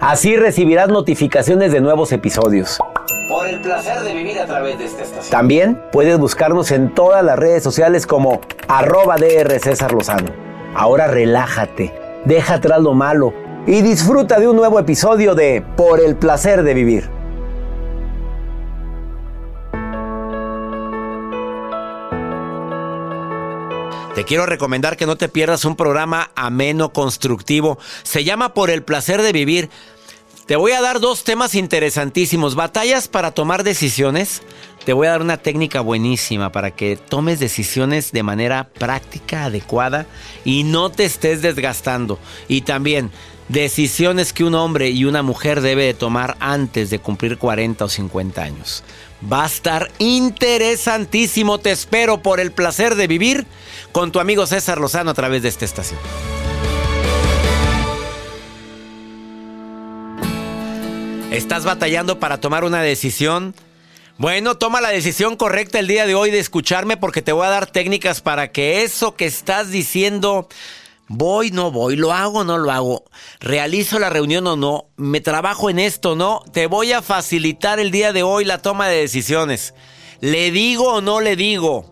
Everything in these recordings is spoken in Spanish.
Así recibirás notificaciones de nuevos episodios. Por el placer de vivir a través de esta estación. También puedes buscarnos en todas las redes sociales como arroba DR César Lozano. Ahora relájate, deja atrás lo malo y disfruta de un nuevo episodio de Por el placer de vivir. Te quiero recomendar que no te pierdas un programa ameno, constructivo. Se llama Por el placer de vivir. Te voy a dar dos temas interesantísimos. Batallas para tomar decisiones. Te voy a dar una técnica buenísima para que tomes decisiones de manera práctica, adecuada y no te estés desgastando. Y también decisiones que un hombre y una mujer debe de tomar antes de cumplir 40 o 50 años. Va a estar interesantísimo. Te espero por el placer de vivir con tu amigo César Lozano a través de esta estación. ¿Estás batallando para tomar una decisión? Bueno, toma la decisión correcta el día de hoy de escucharme porque te voy a dar técnicas para que eso que estás diciendo, voy, no voy, lo hago, no lo hago, realizo la reunión o no, me trabajo en esto, no, te voy a facilitar el día de hoy la toma de decisiones. ¿Le digo o no le digo?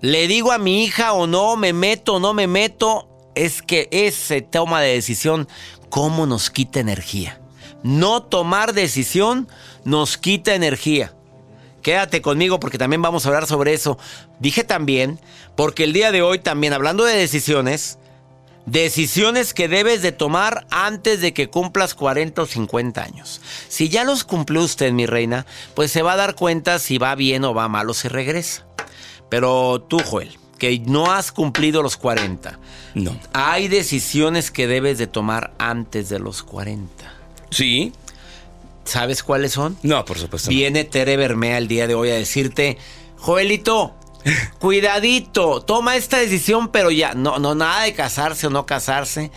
¿Le digo a mi hija o no? ¿Me meto o no me meto? Es que ese toma de decisión, ¿cómo nos quita energía? No tomar decisión nos quita energía. Quédate conmigo porque también vamos a hablar sobre eso. Dije también, porque el día de hoy también hablando de decisiones, decisiones que debes de tomar antes de que cumplas 40 o 50 años. Si ya los cumplió usted, mi reina, pues se va a dar cuenta si va bien o va mal o se regresa. Pero tú, Joel, que no has cumplido los 40. No. Hay decisiones que debes de tomar antes de los 40. Sí. ¿Sabes cuáles son? No, por supuesto. Viene Tere Bermea el día de hoy a decirte, Joelito, cuidadito, toma esta decisión, pero ya, no, no, nada de casarse o no casarse.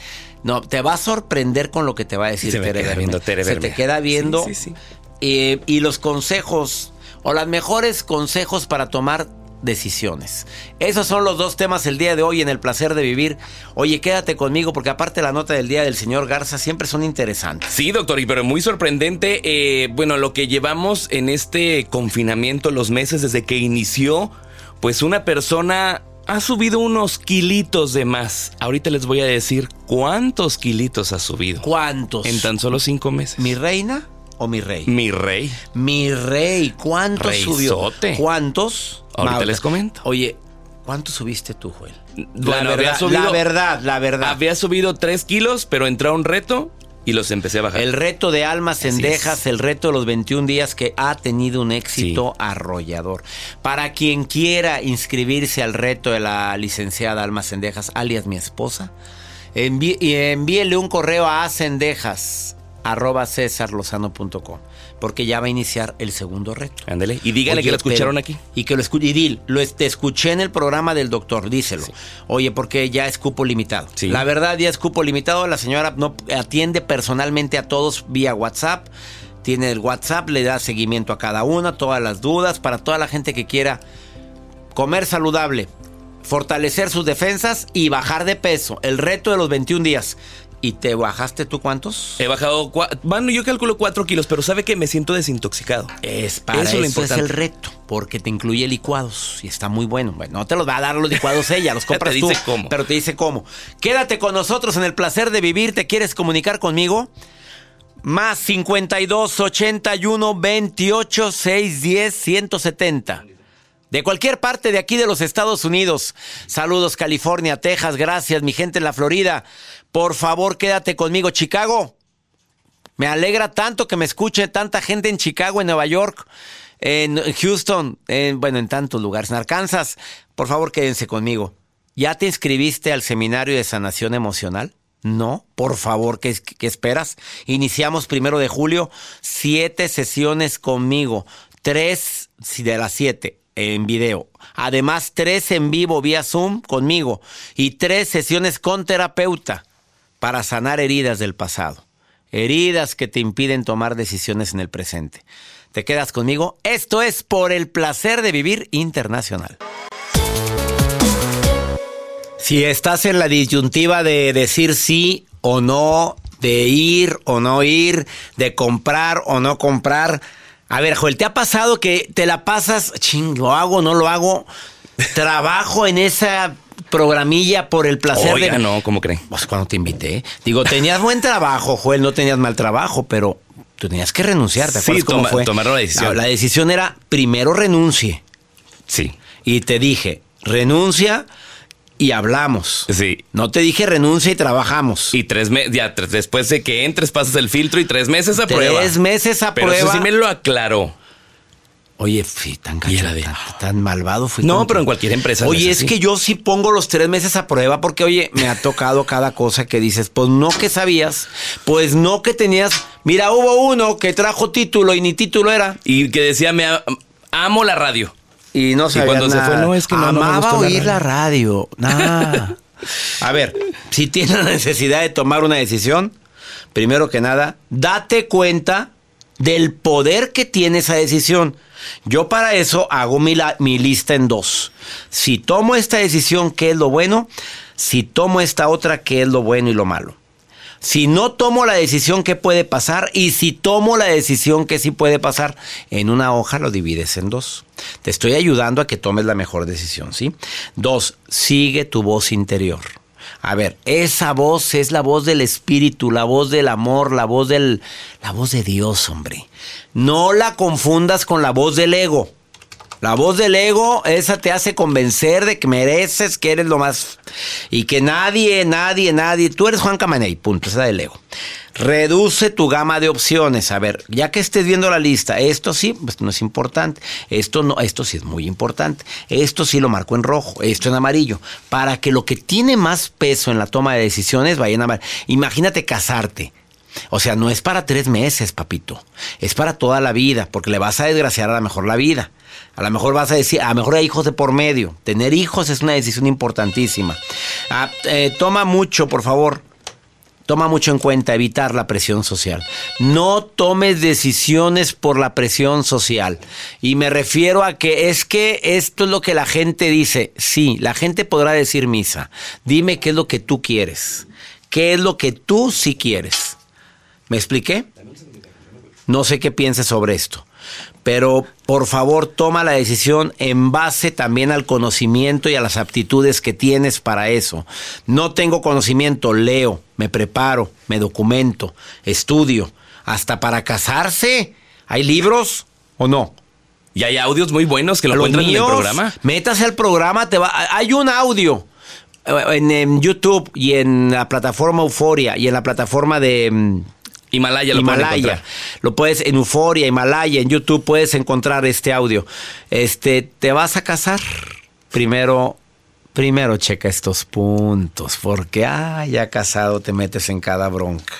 No, te va a sorprender con lo que te va a decir Se Tere viendo Tere Se te queda viendo. Sí, sí, sí. Eh, y los consejos, o los mejores consejos para tomar decisiones. Esos son los dos temas el día de hoy en el placer de vivir. Oye, quédate conmigo porque aparte la nota del día del señor Garza siempre son interesantes. Sí, doctor, y pero muy sorprendente. eh, bueno, lo que llevamos en este confinamiento, los meses desde que inició, pues una persona ha subido unos kilitos de más. Ahorita les voy a decir cuántos kilitos ha subido. ¿Cuántos? En tan solo cinco meses. ¿Mi reina o mi rey? Mi rey. Mi rey, ¿cuántos subió? Reizote. ¿Cuántos? Ahorita les comento. Oye, ¿cuánto subiste tú, Joel? Bueno, la, había verdad, subido- la verdad, la verdad. Había subido tres kilos, pero entró a un reto y los empecé a bajar. El reto de almas Así cendejas, es. el reto de los 21 días que ha tenido un éxito arrollador. Para quien quiera inscribirse al reto de la licenciada Almas Cendejas, alias mi esposa, enví- y envíele un correo a acendejas arroba cesarlozano.com porque ya va a iniciar el segundo reto. Ándele. Y dígale Oye, que lo escucharon pero- aquí. Y que lo escuché. Y dil, lo te escuché en el programa del doctor, díselo. Oye, porque ya es cupo limitado. Sí. La verdad, ya es cupo limitado. La señora no atiende personalmente a todos vía WhatsApp. Tiene el WhatsApp, le da seguimiento a cada una, todas las dudas, para toda la gente que quiera comer saludable, fortalecer sus defensas y bajar de peso. El reto de los 21 días. ¿Y te bajaste tú cuántos? He bajado, bueno, yo calculo cuatro kilos, pero sabe que me siento desintoxicado. Es para Eso eso, es el reto, porque te incluye licuados y está muy bueno. Bueno, no te los va a dar los licuados ella, los Te compras dice tú, cómo. pero te dice cómo. Quédate con nosotros en el placer de vivir. ¿Te quieres comunicar conmigo? Más 52 81 28 610 170. De cualquier parte de aquí de los Estados Unidos. Saludos California, Texas, gracias mi gente en la Florida. Por favor, quédate conmigo, Chicago. Me alegra tanto que me escuche tanta gente en Chicago, en Nueva York, en Houston, en, bueno, en tantos lugares, en Arkansas. Por favor, quédense conmigo. ¿Ya te inscribiste al seminario de sanación emocional? No, por favor, ¿qué, qué esperas? Iniciamos primero de julio, siete sesiones conmigo, tres de las siete en video. Además, tres en vivo vía Zoom conmigo y tres sesiones con terapeuta para sanar heridas del pasado. Heridas que te impiden tomar decisiones en el presente. ¿Te quedas conmigo? Esto es por el placer de vivir internacional. Si estás en la disyuntiva de decir sí o no, de ir o no ir, de comprar o no comprar, a ver, Joel, ¿te ha pasado que te la pasas, ching, lo hago, no lo hago? Trabajo en esa programilla por el placer Oiga, de... no, ¿cómo creen? Pues cuando te invité. Digo, tenías buen trabajo, Joel, no tenías mal trabajo, pero tú tenías que renunciar, ¿te Sí, acuerdas cómo toma- fue? tomar la decisión. La decisión era, primero renuncie. Sí. Y te dije, renuncia y hablamos. Sí. No te dije renuncia y trabajamos. Y tres meses, ya tres- después de que entres pasas el filtro y tres meses a prueba. Tres meses a Pero prueba. eso sí me lo aclaró. Oye, fui tan Y gacho, de- tan, tan malvado fui. No, pero en cualquier empresa no Oye, es que yo sí pongo los tres meses a prueba porque, oye, me ha tocado cada cosa que dices. Pues no que sabías, pues no que tenías. Mira, hubo uno que trajo título y ni título era. Y que decía, me amo la radio. Y no sabía cuando se fue, no, es que no, no me Amaba gustó la oír la radio. Nah. A ver, si tienes la necesidad de tomar una decisión, primero que nada, date cuenta del poder que tiene esa decisión. Yo para eso hago mi, lista en dos. Si tomo esta decisión, ¿qué es lo bueno? Si tomo esta otra, ¿qué es lo bueno y lo malo? Si no tomo la decisión, ¿qué puede pasar? Y si tomo la decisión, ¿qué sí puede pasar? En una hoja lo divides en dos. Te estoy ayudando a que tomes la mejor decisión, ¿sí? Dos, sigue tu voz interior. A ver, esa voz es la voz del espíritu, la voz del amor, la voz del la voz de Dios, hombre. No la confundas con la voz del ego. La voz del ego, esa te hace convencer de que mereces, que eres lo más... Y que nadie, nadie, nadie... Tú eres Juan Camaney, punto, esa del ego. Reduce tu gama de opciones. A ver, ya que estés viendo la lista, esto sí, pues no es importante. Esto no, esto sí es muy importante. Esto sí lo marco en rojo, esto en amarillo. Para que lo que tiene más peso en la toma de decisiones vaya en amarillo. Imagínate casarte. O sea, no es para tres meses, papito. Es para toda la vida, porque le vas a desgraciar a lo mejor la vida. A lo mejor vas a decir, a lo mejor hay hijos de por medio. Tener hijos es una decisión importantísima. Ah, eh, toma mucho, por favor. Toma mucho en cuenta evitar la presión social. No tomes decisiones por la presión social. Y me refiero a que es que esto es lo que la gente dice. Sí, la gente podrá decir misa. Dime qué es lo que tú quieres. ¿Qué es lo que tú sí quieres? ¿Me expliqué? No sé qué pienses sobre esto. Pero por favor toma la decisión en base también al conocimiento y a las aptitudes que tienes para eso. No tengo conocimiento, leo, me preparo, me documento, estudio. Hasta para casarse, ¿hay libros o no? Y hay audios muy buenos que lo encuentran en el programa. Métase al programa, te va, hay un audio eh, en, en YouTube y en la plataforma Euforia y en la plataforma de mm, Himalaya lo pueden Himalaya. encontrar. Lo puedes en Euforia, Himalaya, en YouTube puedes encontrar este audio. Este, te vas a casar. Primero, primero checa estos puntos, porque ah, ya casado te metes en cada bronca.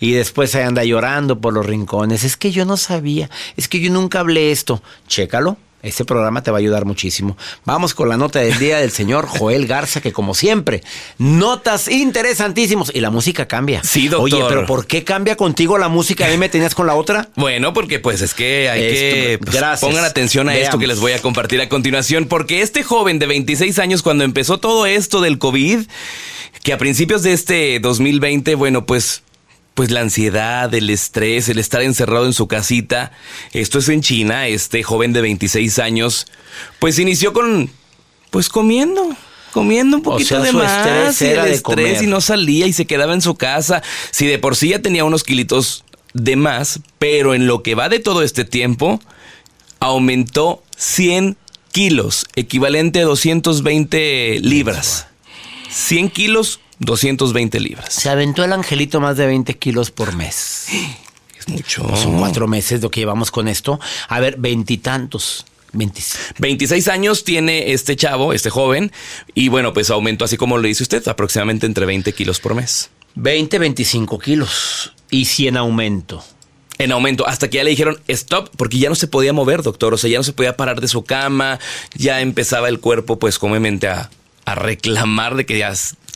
Y después ahí anda llorando por los rincones. Es que yo no sabía, es que yo nunca hablé esto. Chécalo. Este programa te va a ayudar muchísimo. Vamos con la nota del día del señor Joel Garza, que como siempre, notas interesantísimos. Y la música cambia. Sí, doctor. Oye, pero ¿por qué cambia contigo la música? ¿A mí me tenías con la otra? Bueno, porque pues es que hay Esto, que pues, gracias. pongan atención a esto que les voy a compartir a continuación, porque este joven de 26 años cuando empezó todo esto del COVID, que a principios de este 2020, bueno, pues pues la ansiedad, el estrés, el estar encerrado en su casita, esto es en China, este joven de 26 años, pues inició con pues comiendo comiendo un O poquito sea, de su más estrés y el de estrés comer. y no salía y se quedaba en su casa. Si de por sí ya tenía unos kilitos de más, pero en lo que va de todo este tiempo, aumentó 100 kilos, equivalente a 220 libras. 100 kilos, 220 libras. Se aventó el angelito más de 20 kilos por mes. Es mucho. Son cuatro meses lo que llevamos con esto. A ver, veintitantos. 26. 26 años tiene este chavo, este joven, y bueno, pues aumentó así como lo dice usted, aproximadamente entre 20 kilos por mes. 20, 25 kilos. Y 100 aumento. en aumento, hasta que ya le dijeron stop, porque ya no se podía mover, doctor, o sea, ya no se podía parar de su cama, ya empezaba el cuerpo, pues, comúnmente a, a reclamar de que ya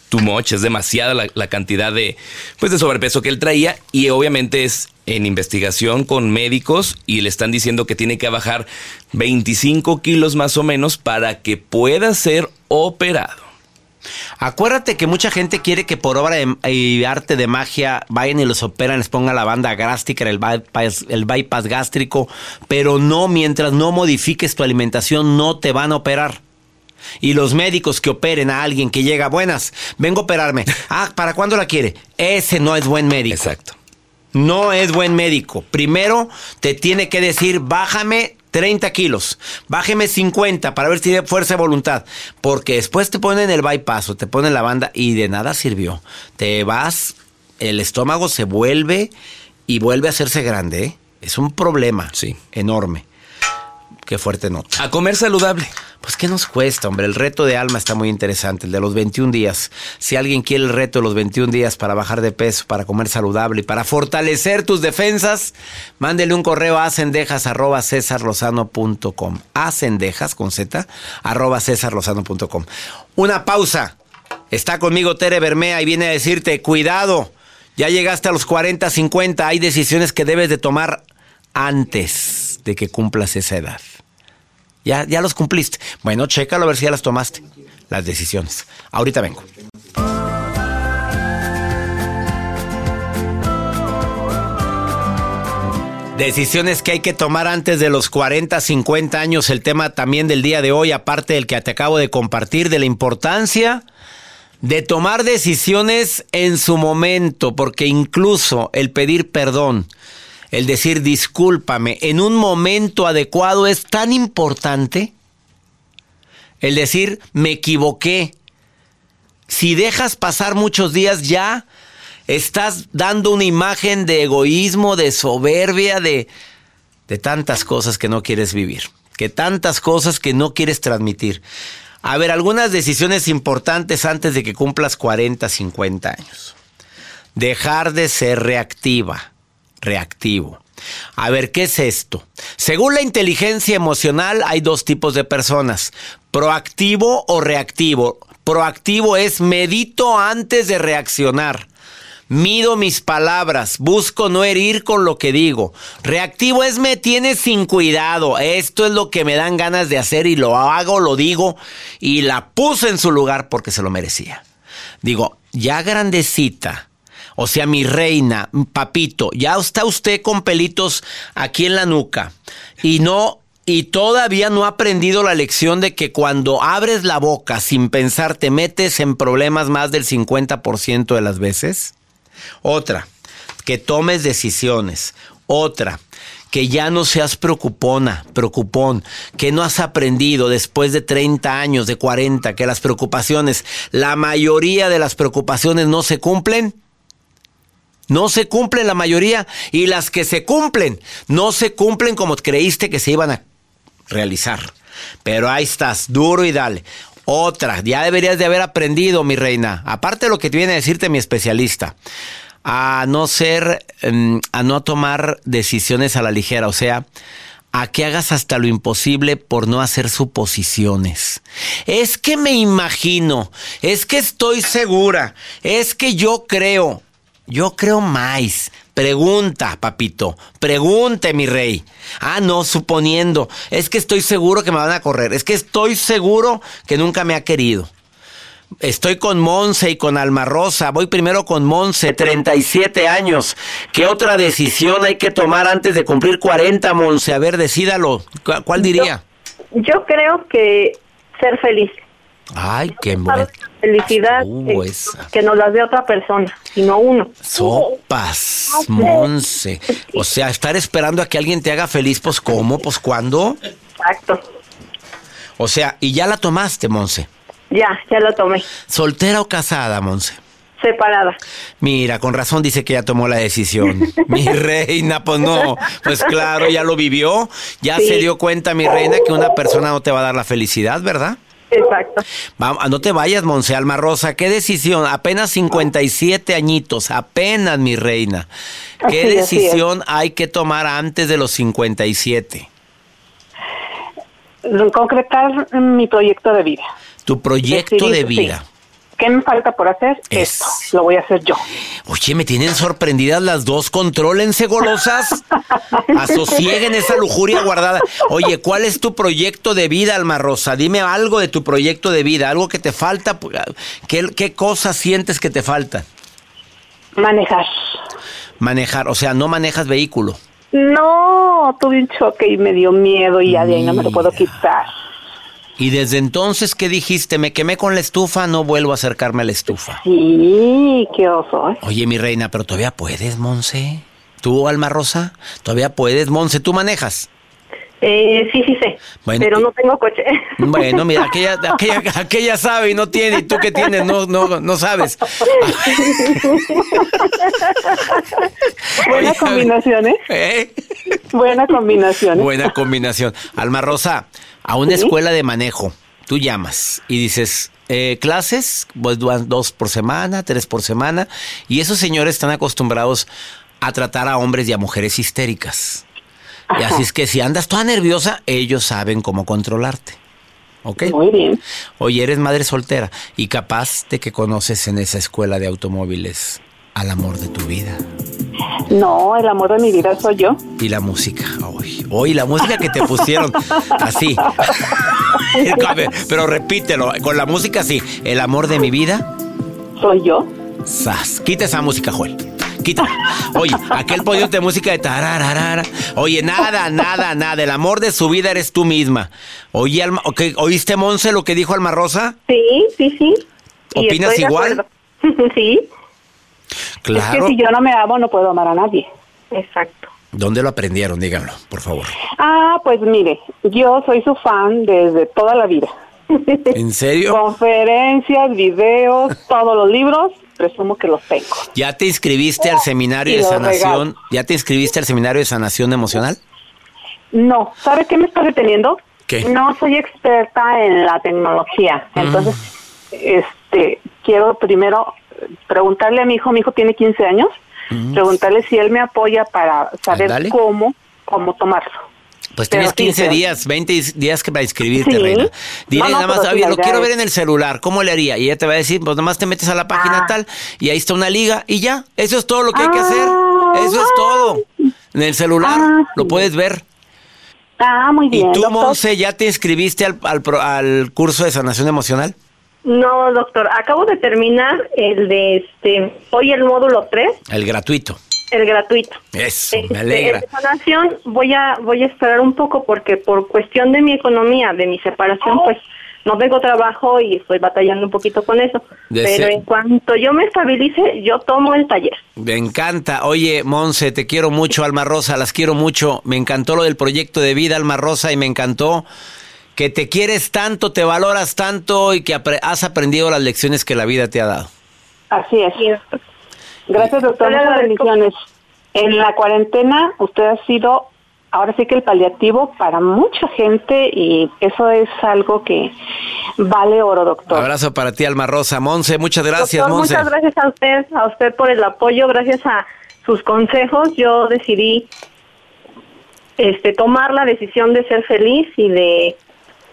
too much, es demasiada la, cantidad de, pues, de sobrepeso que él traía, y obviamente es en investigación con médicos y le están diciendo que tiene que bajar 25 kilos más o menos para que pueda ser operado. Acuérdate que mucha gente quiere que por obra de, arte de magia vayan y los operan, les pongan la banda gástrica, el bypass, el bypass gástrico, pero no, mientras no modifiques tu alimentación, no te van a operar. Y los médicos que operen a alguien que llega, buenas, vengo a operarme. Ah, ¿para cuándo la quiere? Ese no es buen médico. Exacto. No es buen médico. Primero te tiene que decir, bájame 30 kilos, bájeme 50 para ver si tiene fuerza de voluntad. Porque después te ponen el bypass o te ponen la banda y de nada sirvió. Te vas, el estómago se vuelve y vuelve a hacerse grande. ¿eh? Es un problema sí. enorme. Qué fuerte nota. A comer saludable. Pues qué nos cuesta, hombre. El reto de alma está muy interesante, el de los 21 días. Si alguien quiere el reto de los 21 días para bajar de peso, para comer saludable y para fortalecer tus defensas, mándele un correo a cendejas arroba cesarlozano.com. A cendejas con z arroba. Una pausa. Está conmigo Tere Bermea y viene a decirte, cuidado, ya llegaste a los 40, 50, hay decisiones que debes de tomar antes de que cumplas esa edad. Ya, ya los cumpliste. Bueno, chécalo a ver si ya las tomaste. Las decisiones. Ahorita vengo. Decisiones que hay que tomar antes de los 40, 50 años. El tema también del día de hoy, aparte del que te acabo de compartir, de la importancia de tomar decisiones en su momento, porque incluso el pedir perdón, el decir discúlpame en un momento adecuado es tan importante. El decir me equivoqué. Si dejas pasar muchos días ya estás dando una imagen de egoísmo, de soberbia, de, de tantas cosas que no quieres vivir, que tantas cosas que no quieres transmitir. A ver, algunas decisiones importantes antes de que cumplas 40, 50 años. Dejar de ser reactiva reactivo. A ver, ¿qué es esto? Según la inteligencia emocional hay dos tipos de personas, proactivo o reactivo. Proactivo es medito antes de reaccionar. Mido mis palabras, busco no herir con lo que digo. Reactivo es me tiene sin cuidado. Esto es lo que me dan ganas de hacer y lo hago, lo digo y la puse en su lugar porque se lo merecía. Digo, ya grandecita, o sea, mi reina, papito, ya está usted con pelitos aquí en la nuca y no y todavía no ha aprendido la lección de que cuando abres la boca sin pensar te metes en problemas más del 50% de las veces. Otra, que tomes decisiones. Otra, que ya no seas preocupona, preocupón, que no has aprendido después de 30 años, de 40, que las preocupaciones, la mayoría de las preocupaciones no se cumplen no se cumplen la mayoría y las que se cumplen no se cumplen como creíste que se iban a realizar. Pero ahí estás, duro y dale. Otra, ya deberías de haber aprendido, mi reina, aparte de lo que te viene a decirte mi especialista, a no ser, em, a no tomar decisiones a la ligera, o sea, a que hagas hasta lo imposible por no hacer suposiciones. Es que me imagino, es que estoy segura, es que yo creo. Yo creo más. Pregunta, papito. Pregunte, mi rey. Ah, no, suponiendo. Es que estoy seguro que me van a correr. Es que estoy seguro que nunca me ha querido. Estoy con Monse y con Alma Rosa. Voy primero con Monse, 37 años. ¿Qué otra decisión hay que tomar antes de cumplir 40, Monse? A ver, decídalo. ¿Cuál diría? Yo, yo creo que ser feliz. Ay, qué bueno. Felicidad que, nos las dé otra persona, sino uno. Sopas, Monse. O sea, estar esperando a que alguien te haga feliz, pues ¿cómo? Pues ¿cuándo? Exacto. O sea, ¿y ya la tomaste, Monse? Ya, ya la tomé. ¿Soltera o casada, Monse? Separada. Mira, con razón dice que ya tomó la decisión. mi reina, pues no. Pues claro, ya lo vivió. Ya se dio cuenta, mi reina, que una persona no te va a dar la felicidad, ¿verdad? Exacto. Vamos, no te vayas, Monse Alma Rosa. ¿Qué decisión? Apenas 57 añitos, apenas, mi reina. ¿Qué decisión hay que tomar antes de los 57? Concretar mi proyecto de vida. Tu proyecto de vida. ¿Qué me falta por hacer? Esto. Lo voy a hacer yo. Oye, me tienen sorprendidas las dos. Contrólense, golosas. Asosieguen esa lujuria guardada. Oye, ¿cuál es tu proyecto de vida, Alma Rosa? Dime algo de tu proyecto de vida. Algo que te falta. ¿Qué, qué cosas sientes que te faltan? Manejar. Manejar. O sea, no manejas vehículo. No, tuve un choque y me dio miedo y ya de ahí no me lo puedo quitar. Y desde entonces, ¿qué dijiste? Me quemé con la estufa, no vuelvo a acercarme a la estufa. Sí, qué oso. ¿eh? Oye, mi reina, pero todavía puedes, Monse. ¿Tú, Alma Rosa? ¿Todavía puedes, Monse? ¿Tú manejas? Eh, sí, sí sé, pero no tengo coche. Bueno, mira, aquella, aquella, aquella sabe y no tiene, y tú que tienes no, no, no sabes. Buena combinación, ¿eh? ¿eh? Buena combinación. Buena combinación. Alma Rosa, a una escuela de manejo, tú llamas y dices, eh, clases, pues dos por semana, tres por semana, y esos señores están acostumbrados a tratar a hombres y a mujeres histéricas. Y así es que si andas toda nerviosa, ellos saben cómo controlarte. ¿Ok? Muy bien. Oye, eres madre soltera y capaz de que conoces en esa escuela de automóviles al amor de tu vida. No, el amor de mi vida soy yo. Y la música, hoy. Hoy la música que te pusieron así. Pero repítelo, con la música así. El amor de mi vida. Soy yo. Sas. Quita esa música, Joel. Oye, aquel podio de música de tararara. Oye, nada, nada, nada. El amor de su vida eres tú misma. Oye, Alma, ¿oíste, Monse, lo que dijo Alma Rosa? Sí, sí, sí. ¿Opinas igual? sí. Claro. Es que si yo no me amo, no puedo amar a nadie. Exacto. ¿Dónde lo aprendieron? Díganlo, por favor. Ah, pues mire, yo soy su fan desde toda la vida. ¿En serio? Conferencias, videos, todos los libros, presumo que los tengo. ¿Ya te inscribiste al seminario de sanación? ¿Ya te inscribiste al seminario de sanación emocional? No, ¿sabe qué me está deteniendo? ¿Qué? No soy experta en la tecnología, mm. entonces, este, quiero primero preguntarle a mi hijo, mi hijo tiene 15 años, mm. preguntarle si él me apoya para saber cómo, cómo tomarlo. Pues tienes 15 días, 20 días para inscribirte, Reina. Dile nada más, lo quiero ver en el celular, ¿cómo le haría? Y ella te va a decir, pues nada más te metes a la página ah. tal y ahí está una liga y ya. Eso es todo lo que hay que hacer. Ah. Eso es todo. En el celular ah, lo puedes ver. Ah, muy bien. ¿Y tú, Monse, ya te inscribiste al, al, al curso de sanación emocional? No, doctor, acabo de terminar el de este, hoy el módulo 3. El gratuito. El gratuito. Eso, me este, alegra. En sanación voy a voy a esperar un poco porque por cuestión de mi economía, de mi separación, pues no tengo trabajo y estoy batallando un poquito con eso. Pero en cuanto yo me estabilice, yo tomo el taller. Me encanta. Oye, Monse, te quiero mucho, Alma Rosa, las quiero mucho. Me encantó lo del proyecto de vida, Alma Rosa, y me encantó que te quieres tanto, te valoras tanto y que has aprendido las lecciones que la vida te ha dado. Así es. Gracias, doctor. Muchas bendiciones. En la cuarentena usted ha sido, ahora sí que el paliativo para mucha gente y eso es algo que vale oro, doctor. abrazo para ti, Alma Rosa. Monse, muchas gracias, Monse. Muchas gracias a usted, a usted por el apoyo, gracias a sus consejos. Yo decidí este tomar la decisión de ser feliz y de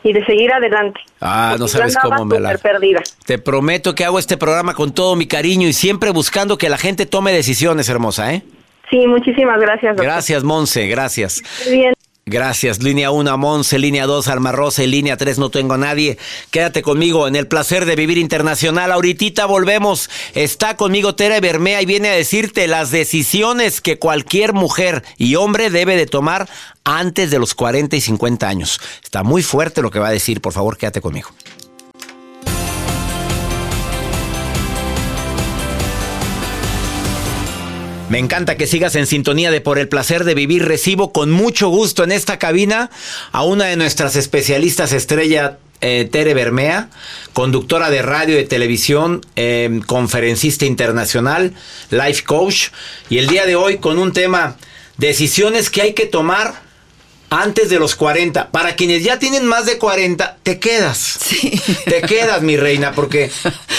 y de seguir adelante. Ah, no sabes cómo me la... Perdida. Te prometo que hago este programa con todo mi cariño y siempre buscando que la gente tome decisiones, hermosa, ¿eh? Sí, muchísimas gracias. Gracias, Monse, gracias. bien. Gracias. Línea 1, Monse. Línea 2, Alma Rosa. Y línea 3, no tengo a nadie. Quédate conmigo en el placer de vivir internacional. Ahorita volvemos. Está conmigo Tere Bermea y viene a decirte las decisiones que cualquier mujer y hombre debe de tomar antes de los 40 y 50 años. Está muy fuerte lo que va a decir. Por favor, quédate conmigo. Me encanta que sigas en sintonía de Por el placer de vivir. Recibo con mucho gusto en esta cabina a una de nuestras especialistas estrella, eh, Tere Bermea, conductora de radio y televisión, em, conferencista internacional, life coach. Y el día de hoy con un tema, decisiones que hay que tomar antes de los 40. Para quienes ya tienen más de 40, te quedas. Sí. Te quedas, mi reina, porque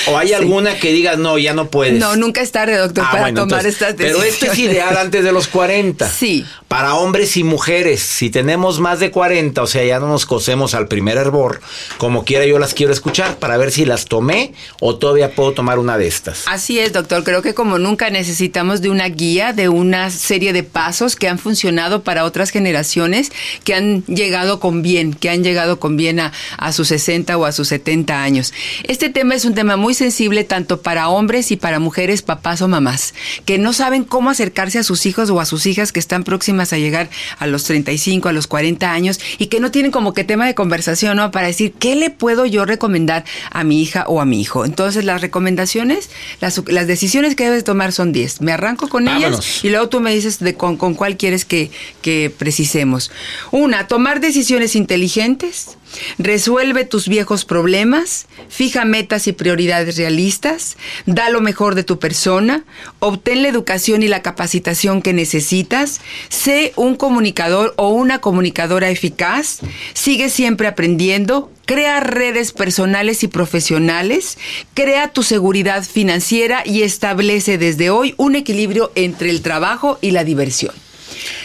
o hay alguna que digas, no, ya no puedes. No, nunca es tarde, doctor, Ah, para bueno, tomar entonces, estas Pero decisiones. esto es ideal antes de los 40. Sí. Para hombres y mujeres, si tenemos más de 40, o sea, ya no nos cosemos al primer hervor, como quiera yo las quiero escuchar para ver si las tomé o todavía puedo tomar una de estas. Así es, doctor. Creo que como nunca necesitamos de una guía, de una serie de pasos que han funcionado para otras generaciones, que han llegado con bien, que han llegado con bien a, a sus 60 o a sus 70 años. Este tema es un tema muy sensible tanto para hombres y para mujeres, papás o mamás, que no saben cómo acercarse a sus hijos o a sus hijas que están próximas a llegar a los 35, a los 40 años y que no tienen como que tema de conversación, ¿no? Para decir, ¿qué le puedo yo recomendar a mi hija o a mi hijo? Entonces, las recomendaciones, las, las decisiones que debes tomar son 10. Me arranco con ellas y luego tú me dices de con, con cuál quieres que, que precisemos. Una, tomar decisiones inteligentes. Resuelve tus viejos problemas, fija metas y prioridades realistas, da lo mejor de tu persona, obtén la educación y la capacitación que necesitas, sé un comunicador o una comunicadora eficaz, sigue siempre aprendiendo, crea redes personales y profesionales, crea tu seguridad financiera y establece desde hoy un equilibrio entre el trabajo y la diversión.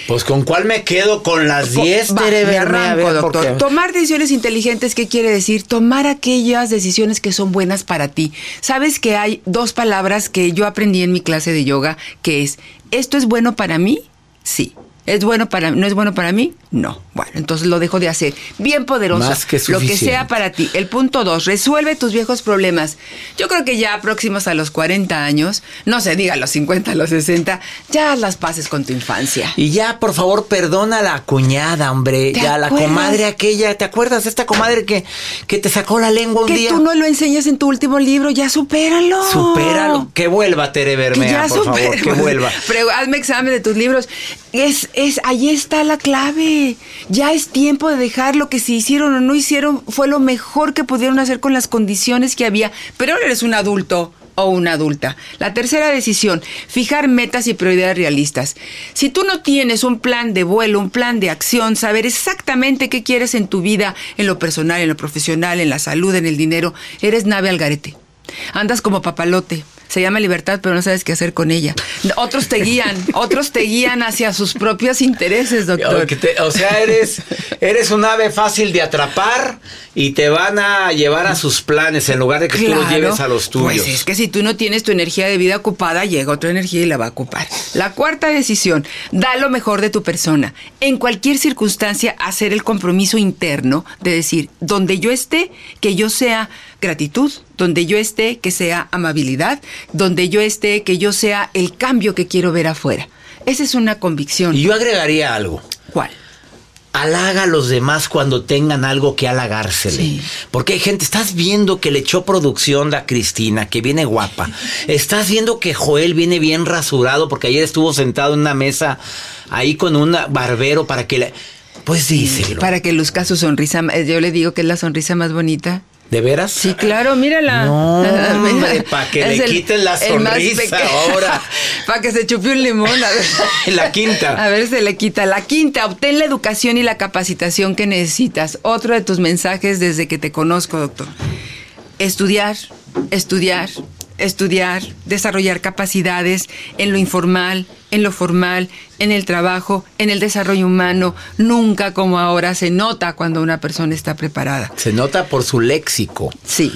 Pues con cuál me quedo con las 10, Va, Tere me Berme? A arranco, ver, doctor. porque- Tomar decisiones inteligentes, ¿qué quiere decir? Tomar aquellas decisiones que son buenas para ti. Sabes que hay dos palabras que yo aprendí en mi clase de yoga, que es, ¿esto es bueno para mí? Sí. ¿Es bueno para no es bueno para mí? No. Bueno, entonces lo dejo de hacer. Bien poderosa. Más que lo que sea para ti. El punto dos, resuelve tus viejos problemas. Yo creo que ya próximos a los 40 años, no se diga los 50, los 60, ya las pases con tu infancia. Y ya, por favor, perdona a la cuñada, hombre. ¿Te Ya, la comadre aquella. ¿Te acuerdas de esta comadre que, que te sacó la lengua un Que día? tú no lo enseñas en tu último libro, ya supéralo. Supéralo. Que vuelva, Tere Que Bermea, por favor, que vuelva. Pero hazme examen de tus libros. Es, es, ahí está la clave. Ya es tiempo de dejar lo que se hicieron o no hicieron. Fue lo mejor que pudieron hacer con las condiciones que había. Pero ahora eres un adulto o una adulta. La tercera decisión, fijar metas y prioridades realistas. Si tú no tienes un plan de vuelo, un plan de acción, saber exactamente qué quieres en tu vida, en lo personal, en lo profesional, en la salud, en el dinero, eres nave al garete. Andas como papalote. Se llama libertad, pero no sabes qué hacer con ella. Otros te guían, otros te guían hacia sus propios intereses, doctor. O, que te- o sea, eres, eres un ave fácil de atrapar y te van a llevar a sus planes en lugar de que tú los lleves a los tuyos. Pues es que si tú no tienes tu energía de vida ocupada, llega otra energía y la va a ocupar. La cuarta decisión, da lo mejor de tu persona. En cualquier circunstancia, hacer el compromiso interno de decir, donde yo esté, que yo sea gratitud, donde yo esté, que sea amabilidad, donde yo esté, que yo sea el cambio que quiero ver afuera. Esa es una convicción. Y yo agregaría algo. ¿Cuál? Halaga a los demás cuando tengan algo que halagársele. Sí. Porque hay gente, estás viendo que le echó producción a Cristina, que viene guapa. Estás viendo que Joel viene bien rasurado porque ayer estuvo sentado en una mesa ahí con un barbero para que le... Pues díselo. Para que luzca su sonrisa. eh, Yo le digo que es la sonrisa más bonita. ¿De veras? Sí, claro, mírala. No, hombre, pa' que le quiten la sonrisa ahora. Para que se chupe un limón. A ver. La quinta. A ver, se le quita. La quinta, obtén la educación y la capacitación que necesitas. Otro de tus mensajes desde que te conozco, doctor. Estudiar, estudiar, estudiar, desarrollar capacidades en lo informal, en lo formal, en el trabajo, en el desarrollo humano. Nunca como ahora se nota cuando una persona está preparada. Se nota por su léxico. Sí.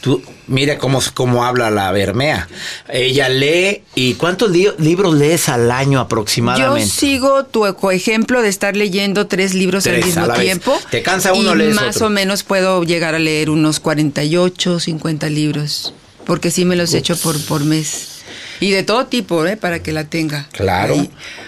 Tú, mira cómo, cómo habla la Bermea. Ella lee. ¿Y cuántos li- libros lees al año Yo aproximadamente? sigo tu ejemplo de estar leyendo tres libros Tres al mismo vez. tiempo. Te cansa uno, y lees más otro. o menos puedo llegar a leer unos 48, 50 libros. Porque sí me los echo por, por mes. Y de todo tipo, ¿eh? Para que la tenga. Claro.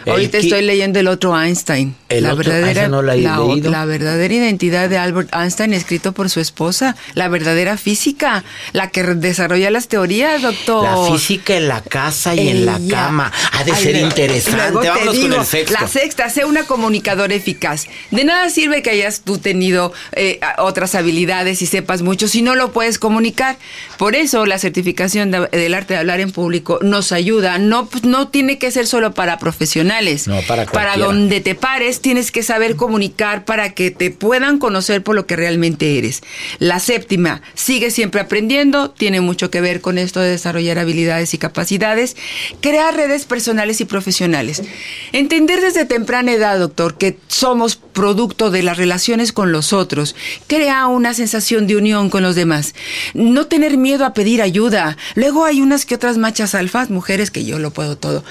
Ahorita estoy leyendo el otro Einstein. El la otro- ah, verdadera, no la he la, la verdadera identidad de Albert Einstein, escrito por su esposa. La verdadera física. La que desarrolla las teorías, doctor. La física en la casa y en la cama. Ha de Ay, ser interesante. luego te Vámonos digo, con el sexto. La sexta, sé una comunicadora eficaz. De nada sirve que hayas tú tenido eh, otras habilidades y sepas mucho si no lo puedes comunicar. Por eso la certificación de- del arte de hablar en público nos nos ayuda. No, no tiene que ser solo para profesionales. No, para Para cualquiera. donde te pares, tienes que saber comunicar para que te puedan conocer por lo que realmente eres. La séptima, sigue siempre aprendiendo, tiene mucho que ver con esto de desarrollar habilidades y capacidades. Crear redes personales y profesionales. Entender desde temprana edad, doctor, que somos producto de las relaciones con los otros. Crea una sensación de unión con los demás. No tener miedo a pedir ayuda. Luego hay unas que otras machas alfas, mujeres que yo lo puedo todo.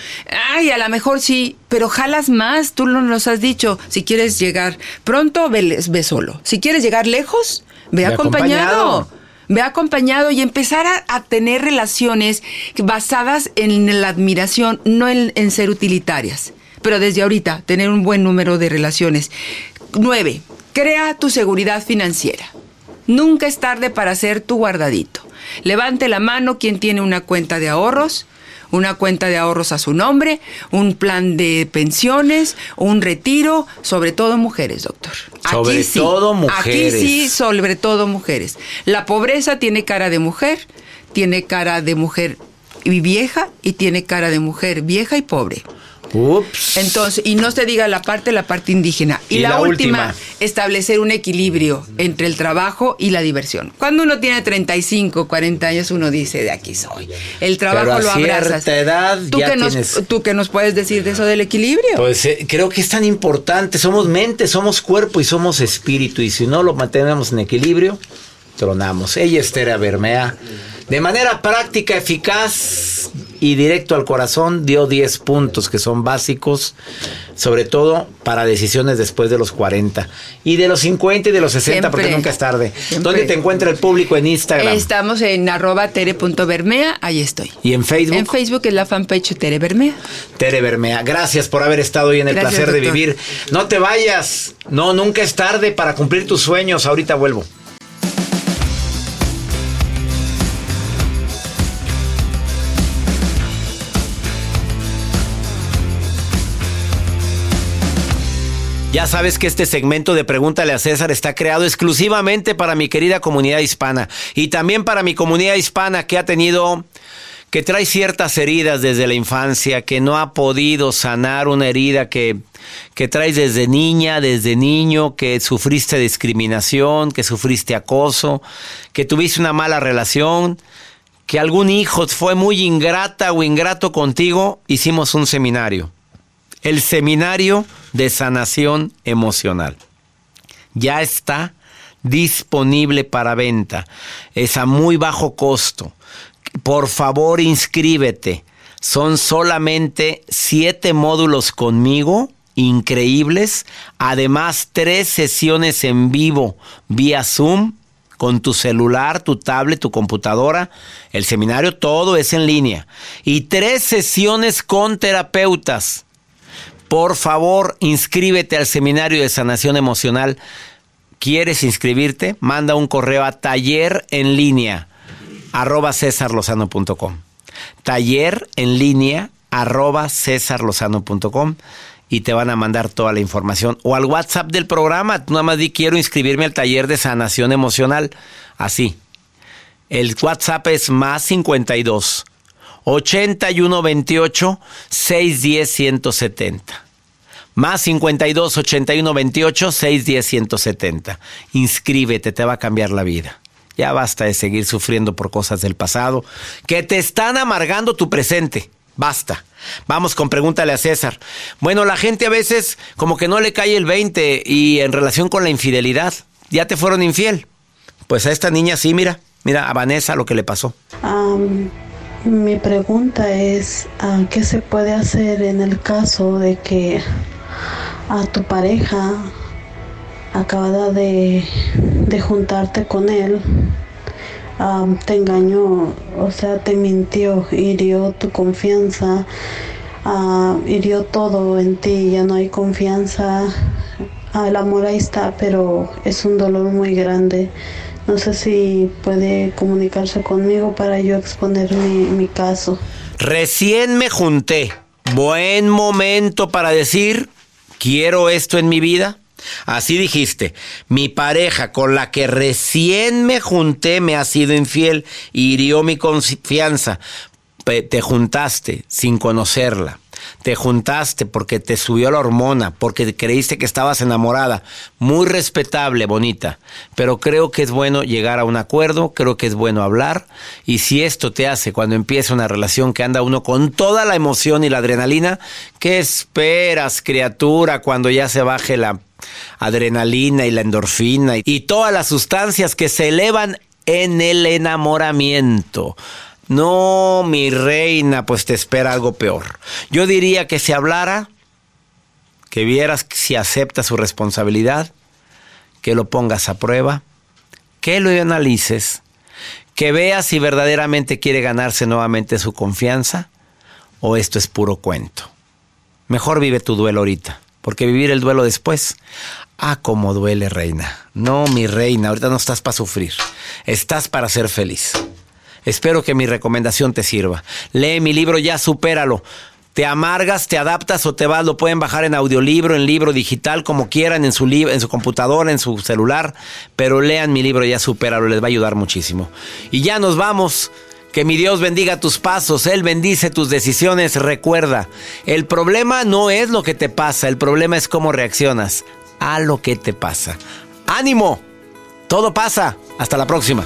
Ay, a lo mejor sí, pero jalas más, tú no nos has dicho. Si quieres llegar pronto, ve, ve solo. Si quieres llegar lejos, ve, Ve acompañado. acompañado. Ve acompañado y empezar a, a tener relaciones basadas en la admiración, no en, en ser utilitarias. Pero desde ahorita, tener un buen número de relaciones. Nueve, crea tu seguridad financiera. Nunca es tarde para hacer tu guardadito. Levante la mano quien tiene una cuenta de ahorros, una cuenta de ahorros a su nombre, un plan de pensiones, un retiro, sobre todo mujeres, doctor. Sobre todo mujeres. Aquí sí, sobre todo mujeres. La pobreza tiene cara de mujer, tiene cara de mujer y vieja y tiene cara de mujer vieja y pobre. Ups. Entonces, y no se diga la parte, la parte indígena. Y, Y la, la última, última. establecer un equilibrio entre el trabajo y la diversión. Cuando uno tiene 35, 40 años, uno dice, de aquí soy. El trabajo Pero a lo abrazas. cierta edad ¿Tú, ya qué nos, ¿Tú qué nos puedes decir de eso del equilibrio? Pues eh, creo que es tan importante. Somos mente, somos cuerpo y somos espíritu. Y si no lo mantenemos en equilibrio, tronamos. Ella es Tere Bermea. De manera práctica, eficaz y directo al corazón, dio 10 puntos que son básicos, sobre todo para decisiones después de los 40. Y de los 50 y de los 60, porque nunca es tarde. Siempre. ¿Dónde te encuentra el público en Instagram? Estamos en arroba tere.bermea, ahí estoy. Y en Facebook. En Facebook es la fanpage Tere Bermea. Tere Bermea, gracias por haber estado hoy en el Gracias, placer de vivir. No te vayas, no, nunca es tarde para cumplir tus sueños. Ahorita vuelvo. Ya sabes que este segmento de Pregúntale a César está creado exclusivamente para mi querida comunidad hispana y también para mi comunidad hispana que ha tenido, que trae ciertas heridas desde la infancia, que no ha podido sanar una herida que, que traes desde niña, desde niño, que sufriste discriminación, que sufriste acoso, que tuviste una mala relación, que algún hijo fue muy ingrata o ingrato contigo, hicimos un seminario el seminario de sanación emocional. Ya está disponible para venta. Es a muy bajo costo. Por favor, inscríbete. Son solamente siete módulos conmigo, increíbles. Además, tres sesiones en vivo vía Zoom con tu celular, tu tablet, tu computadora. El seminario todo es en línea. Y tres sesiones con terapeutas. Por favor, inscríbete al seminario de sanación emocional. ¿Quieres inscribirte? Manda un correo a taller en línea arroba cesarlozano.com. Taller en línea arroba cesarlozano.com y te van a mandar toda la información. O al WhatsApp del programa, nada más di quiero inscribirme al taller de sanación emocional. Así. El WhatsApp es más 52 81 28 610 170. Más 52 81 28 610 170. Inscríbete, te va a cambiar la vida. Ya basta de seguir sufriendo por cosas del pasado que te están amargando tu presente. Basta. Vamos con pregúntale a César. Bueno, la gente a veces como que no le cae el 20 y en relación con la infidelidad, ya te fueron infiel. Pues a esta niña sí, mira, mira a Vanessa lo que le pasó. Mi pregunta es, ah, ¿qué se puede hacer en el caso de que a tu pareja acabada de, de juntarte con él am, te engañó, o sea, te mintió, hirió tu confianza, ah, hirió todo en ti, ya no hay confianza, Ah, el amor ahí está, pero es un dolor muy grande. No sé si puede comunicarse conmigo para yo exponer mi, caso. Recién me junté. Buen momento para decir, quiero esto en mi vida. Así dijiste, mi pareja con la que recién me junté me ha sido infiel, hirió mi confianza. te juntaste sin conocerla, te juntaste porque te subió la hormona, porque creíste que estabas enamorada, muy respetable, bonita, pero creo que es bueno llegar a un acuerdo, creo que es bueno hablar, y si esto te hace cuando empieza una relación que anda uno con toda la emoción y la adrenalina, ¿qué esperas, criatura, cuando ya se baje la adrenalina y la endorfina y todas las sustancias que se elevan en el enamoramiento? No, mi reina, pues te espera algo peor. Yo diría que se hablara, que vieras si acepta su responsabilidad, que lo pongas a prueba, que lo analices, que veas si verdaderamente quiere ganarse nuevamente su confianza o esto es puro cuento. Mejor vive tu duelo ahorita, porque vivir el duelo después, ah, cómo duele, reina. No, mi reina, ahorita no estás para sufrir, estás para ser feliz. Espero que mi recomendación te sirva. Lee mi libro Ya Supéralo. Te amargas, te adaptas o te vas, lo pueden bajar en audiolibro, en libro digital, como quieran, en su, en su computadora, en su celular, pero lean mi libro Ya Supéralo, les va a ayudar muchísimo. Y ya nos vamos. Que mi Dios bendiga tus pasos, Él bendice tus decisiones. Recuerda, el problema no es lo que te pasa, el problema es cómo reaccionas a lo que te pasa. ¡Ánimo! Todo pasa. Hasta la próxima.